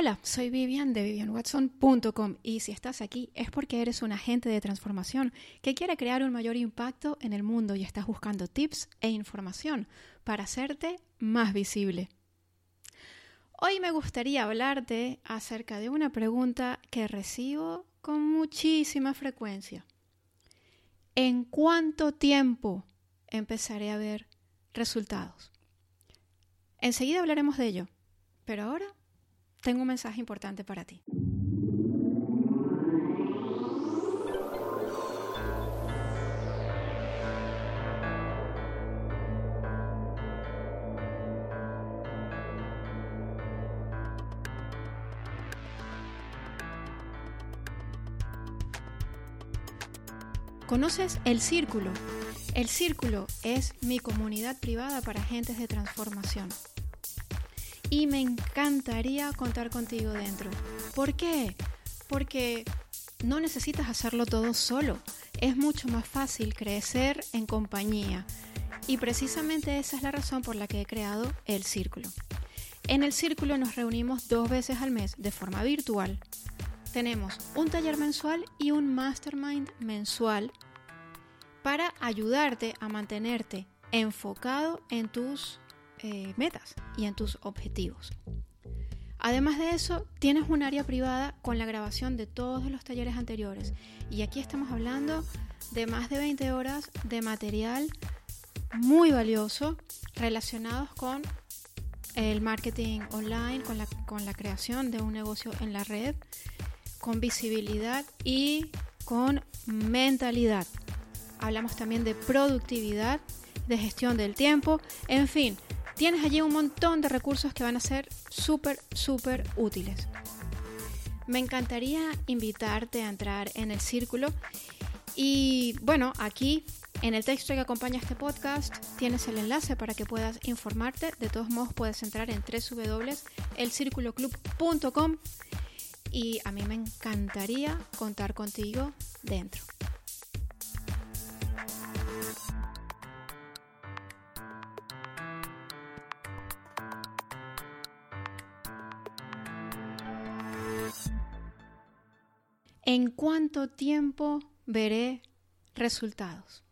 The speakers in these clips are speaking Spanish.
Hola, soy Vivian de vivianwatson.com y si estás aquí es porque eres un agente de transformación que quiere crear un mayor impacto en el mundo y estás buscando tips e información para hacerte más visible. Hoy me gustaría hablarte acerca de una pregunta que recibo con muchísima frecuencia. ¿En cuánto tiempo empezaré a ver resultados? Enseguida hablaremos de ello, pero ahora tengo un mensaje importante para ti. ¿Conoces el círculo? El círculo es mi comunidad privada para agentes de transformación y me encantaría contar contigo dentro. ¿Por qué? Porque no necesitas hacerlo todo solo. Es mucho más fácil crecer en compañía. Y precisamente esa es la razón por la que he creado el círculo. En el círculo nos reunimos dos veces al mes de forma virtual. Tenemos un taller mensual y un mastermind mensual para ayudarte a mantenerte enfocado en tus eh, metas y en tus objetivos. Además de eso, tienes un área privada con la grabación de todos los talleres anteriores. Y aquí estamos hablando de más de 20 horas de material muy valioso relacionados con el marketing online, con la, con la creación de un negocio en la red, con visibilidad y con mentalidad. Hablamos también de productividad, de gestión del tiempo, en fin, tienes allí un montón de recursos que van a ser súper, súper útiles. Me encantaría invitarte a entrar en el círculo y bueno, aquí en el texto que acompaña este podcast tienes el enlace para que puedas informarte. De todos modos puedes entrar en www.elcirculoclub.com y a mí me encantaría contar contigo dentro. Cuánto tiempo veré resultados?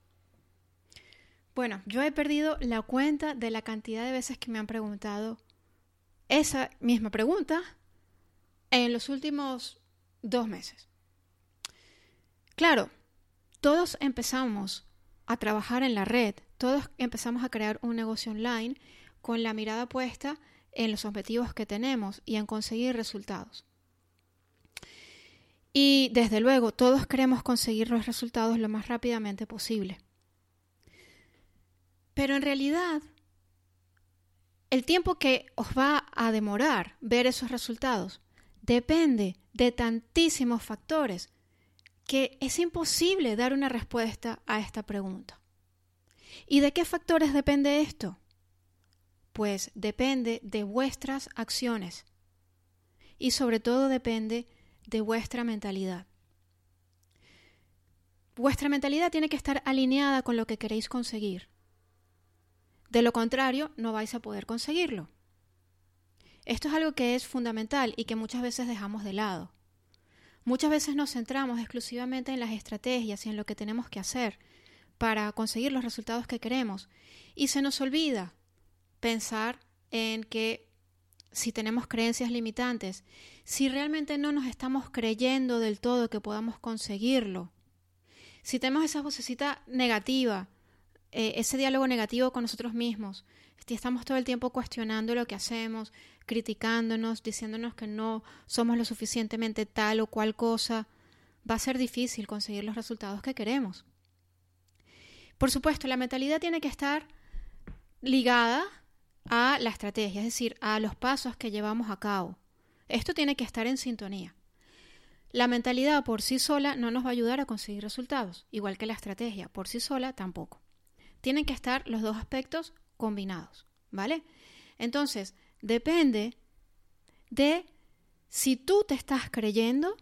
Bueno, yo he perdido la cuenta de la cantidad de veces que me han preguntado esa misma pregunta en los últimos dos meses. Claro, todos empezamos a trabajar en la red, todos empezamos a crear un negocio online con la mirada puesta en los objetivos que tenemos y en conseguir resultados. Y desde luego, todos queremos conseguir los resultados lo más rápidamente posible. Pero en realidad, el tiempo que os va a demorar ver esos resultados depende de tantísimos factores que es imposible dar una respuesta a esta pregunta. ¿Y de qué factores depende esto? Pues depende de vuestras acciones y sobre todo depende de vuestra mentalidad. Vuestra mentalidad tiene que estar alineada con lo que queréis conseguir. De lo contrario, no vais a poder conseguirlo. Esto es algo que es fundamental y que muchas veces dejamos de lado. Muchas veces nos centramos exclusivamente en las estrategias y en lo que tenemos que hacer para conseguir los resultados que queremos y se nos olvida pensar en que si tenemos creencias limitantes, si realmente no nos estamos creyendo del todo que podamos conseguirlo, si tenemos esa vocecita negativa, eh, ese diálogo negativo con nosotros mismos, si estamos todo el tiempo cuestionando lo que hacemos, criticándonos, diciéndonos que no somos lo suficientemente tal o cual cosa, va a ser difícil conseguir los resultados que queremos. Por supuesto, la mentalidad tiene que estar ligada a la estrategia, es decir, a los pasos que llevamos a cabo. Esto tiene que estar en sintonía. La mentalidad por sí sola no nos va a ayudar a conseguir resultados, igual que la estrategia por sí sola tampoco. Tienen que estar los dos aspectos combinados, ¿vale? Entonces, depende de si tú te estás creyendo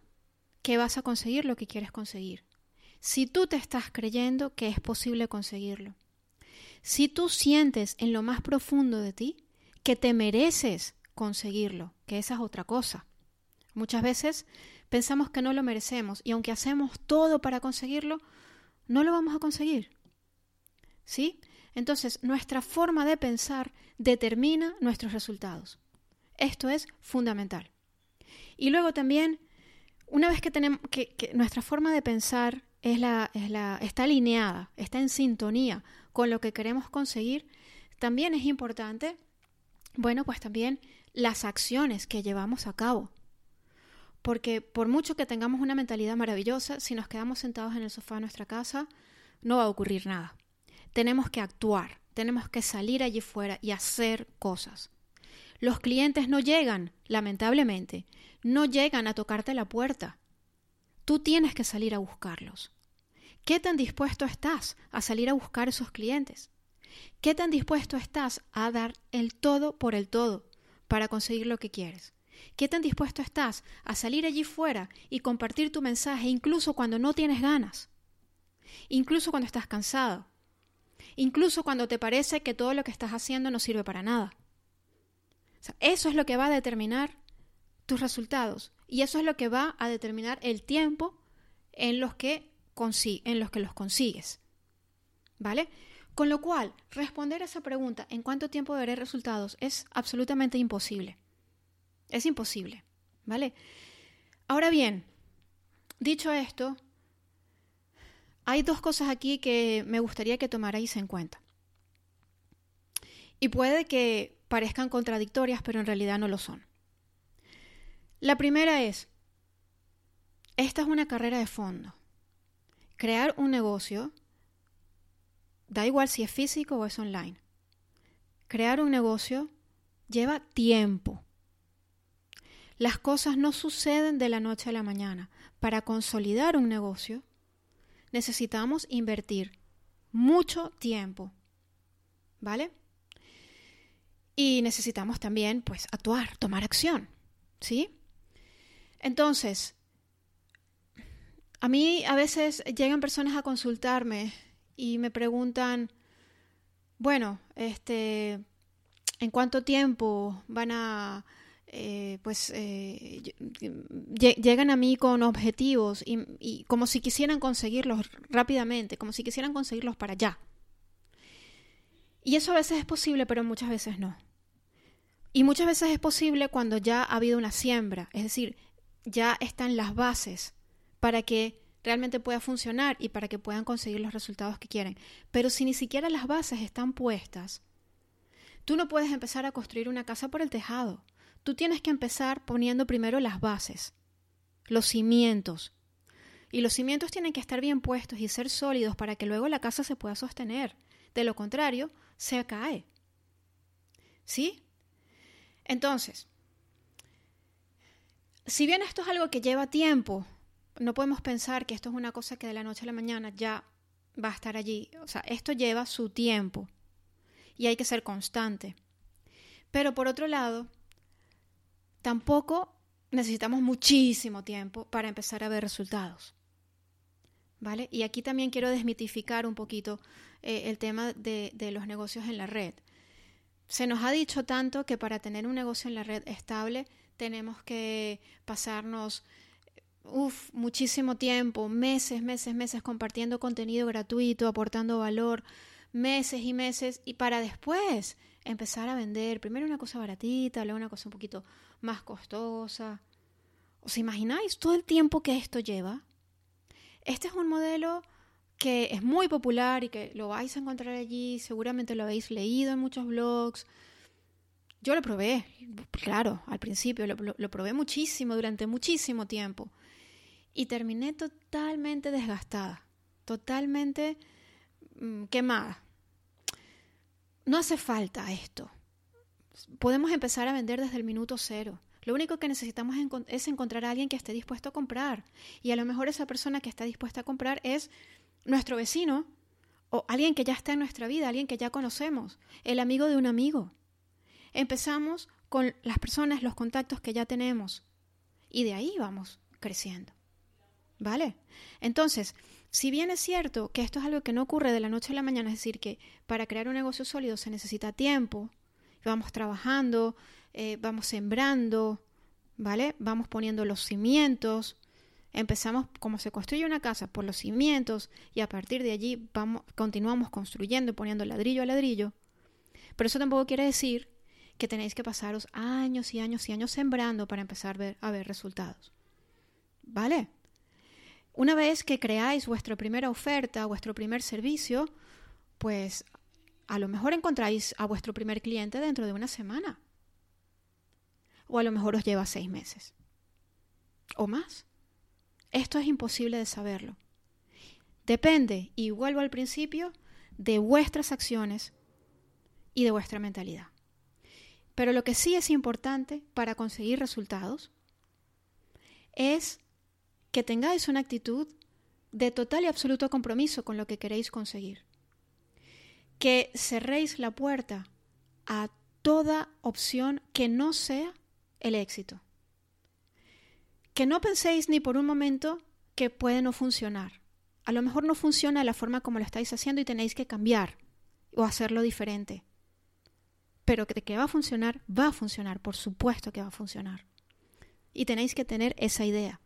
que vas a conseguir lo que quieres conseguir. Si tú te estás creyendo que es posible conseguirlo. Si tú sientes en lo más profundo de ti que te mereces conseguirlo, que esa es otra cosa, Muchas veces pensamos que no lo merecemos y aunque hacemos todo para conseguirlo, no lo vamos a conseguir. ¿Sí? Entonces, nuestra forma de pensar determina nuestros resultados. Esto es fundamental. Y luego también, una vez que tenemos que, nuestra forma de pensar está alineada, está en sintonía con lo que queremos conseguir, también es importante, bueno, pues también las acciones que llevamos a cabo. Porque por mucho que tengamos una mentalidad maravillosa, si nos quedamos sentados en el sofá de nuestra casa, no va a ocurrir nada. Tenemos que actuar, tenemos que salir allí fuera y hacer cosas. Los clientes no llegan, lamentablemente, no llegan a tocarte la puerta. Tú tienes que salir a buscarlos. ¿Qué tan dispuesto estás a salir a buscar esos clientes? ¿Qué tan dispuesto estás a dar el todo por el todo para conseguir lo que quieres? ¿Qué tan dispuesto estás a salir allí fuera y compartir tu mensaje incluso cuando no tienes ganas? Incluso cuando estás cansado. Incluso cuando te parece que todo lo que estás haciendo no sirve para nada eso es lo que va a determinar tus resultados y eso es lo que va a determinar el tiempo en los que, en los, que los consigues. ¿Vale? Con lo cual, responder a esa pregunta, ¿en cuánto tiempo veré resultados? Es absolutamente imposible. Es imposible. ¿Vale? Ahora bien, dicho esto, hay dos cosas aquí que me gustaría que tomarais en cuenta. Y puede que parezcan contradictorias, pero en realidad no lo son. La primera es, esta es una carrera de fondo. Crear un negocio, da igual si es físico o es online. Crear un negocio lleva tiempo. Las cosas no suceden de la noche a la mañana. Para consolidar un negocio necesitamos invertir mucho tiempo. ¿Vale? Y necesitamos también, pues, actuar, tomar acción, ¿sí? Entonces, a mí a veces llegan personas a consultarme y me preguntan, bueno, este, ¿en cuánto tiempo van a, eh, pues, eh, llegan a mí con objetivos y, y como si quisieran conseguirlos rápidamente, como si quisieran conseguirlos para allá? Y eso a veces es posible, pero muchas veces no. Y muchas veces es posible cuando ya ha habido una siembra, es decir, ya están las bases para que realmente pueda funcionar y para que puedan conseguir los resultados que quieren. Pero si ni siquiera las bases están puestas, tú no puedes empezar a construir una casa por el tejado. Tú tienes que empezar poniendo primero las bases, los cimientos. Y los cimientos tienen que estar bien puestos y ser sólidos para que luego la casa se pueda sostener. De lo contrario, se cae. ¿Sí? Entonces, si bien esto es algo que lleva tiempo, no podemos pensar que esto es una cosa que de la noche a la mañana ya va a estar allí. O sea, esto lleva su tiempo y hay que ser constante. Pero por otro lado, tampoco necesitamos muchísimo tiempo para empezar a ver resultados. ¿Vale? Y aquí también quiero desmitificar un poquito eh, el tema de, de los negocios en la red. Se nos ha dicho tanto que para tener un negocio en la red estable tenemos que pasarnos uf, muchísimo tiempo, meses, meses, meses compartiendo contenido gratuito, aportando valor, meses y meses, y para después empezar a vender primero una cosa baratita, luego una cosa un poquito más costosa. ¿Os imagináis todo el tiempo que esto lleva? Este es un modelo que es muy popular y que lo vais a encontrar allí, seguramente lo habéis leído en muchos blogs. Yo lo probé, claro, al principio, lo, lo, probé muchísimo, durante muchísimo tiempo. Y terminé totalmente desgastada, totalmente mm, quemada. No hace falta esto. Podemos empezar a vender desde el minuto cero. Lo único que necesitamos es encontrar a alguien que esté dispuesto a comprar. Y a lo mejor esa persona que está dispuesta a comprar es nuestro vecino o alguien que ya está en nuestra vida, alguien que ya conocemos, el amigo de un amigo. Empezamos con las personas, los contactos que ya tenemos y de ahí vamos creciendo. ¿Vale? Entonces, si bien es cierto que esto es algo que no ocurre de la noche a la mañana, es decir, que para crear un negocio sólido se necesita tiempo, vamos trabajando, eh, vamos sembrando, ¿vale? Vamos poniendo los cimientos, empezamos como se construye una casa por los cimientos y a partir de allí vamos, continuamos construyendo y poniendo ladrillo a ladrillo. Pero eso tampoco quiere decir que tenéis que pasaros años y años y años sembrando para empezar ver, a ver resultados. ¿Vale? Una vez que creáis vuestra primera oferta, vuestro primer servicio, pues a lo mejor encontráis a vuestro primer cliente dentro de una semana. O a lo mejor os lleva seis meses. O más. Esto es imposible de saberlo. Depende, y vuelvo al principio, de vuestras acciones y de vuestra mentalidad. Pero lo que sí es importante para conseguir resultados es que tengáis una actitud de total y absoluto compromiso con lo que queréis conseguir. Que cerréis la puerta a toda opción que no sea el éxito. Que no penséis ni por un momento que puede no funcionar. A lo mejor no funciona de la forma como lo estáis haciendo y tenéis que cambiar o hacerlo diferente. Pero que, que va a funcionar, va a funcionar, por supuesto que va a funcionar. Y tenéis que tener esa idea,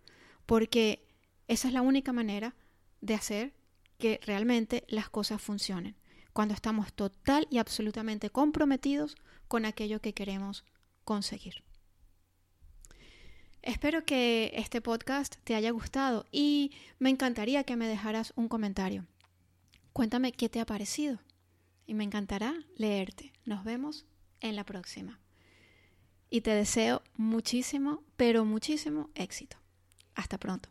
porque esa es la única manera de hacer que realmente las cosas funcionen, cuando estamos total y absolutamente comprometidos con aquello que queremos conseguir. Espero que este podcast te haya gustado y me encantaría que me dejaras un comentario. Cuéntame qué te ha parecido y me encantará leerte. Nos vemos en la próxima. Y te deseo muchísimo, pero muchísimo éxito. Hasta pronto.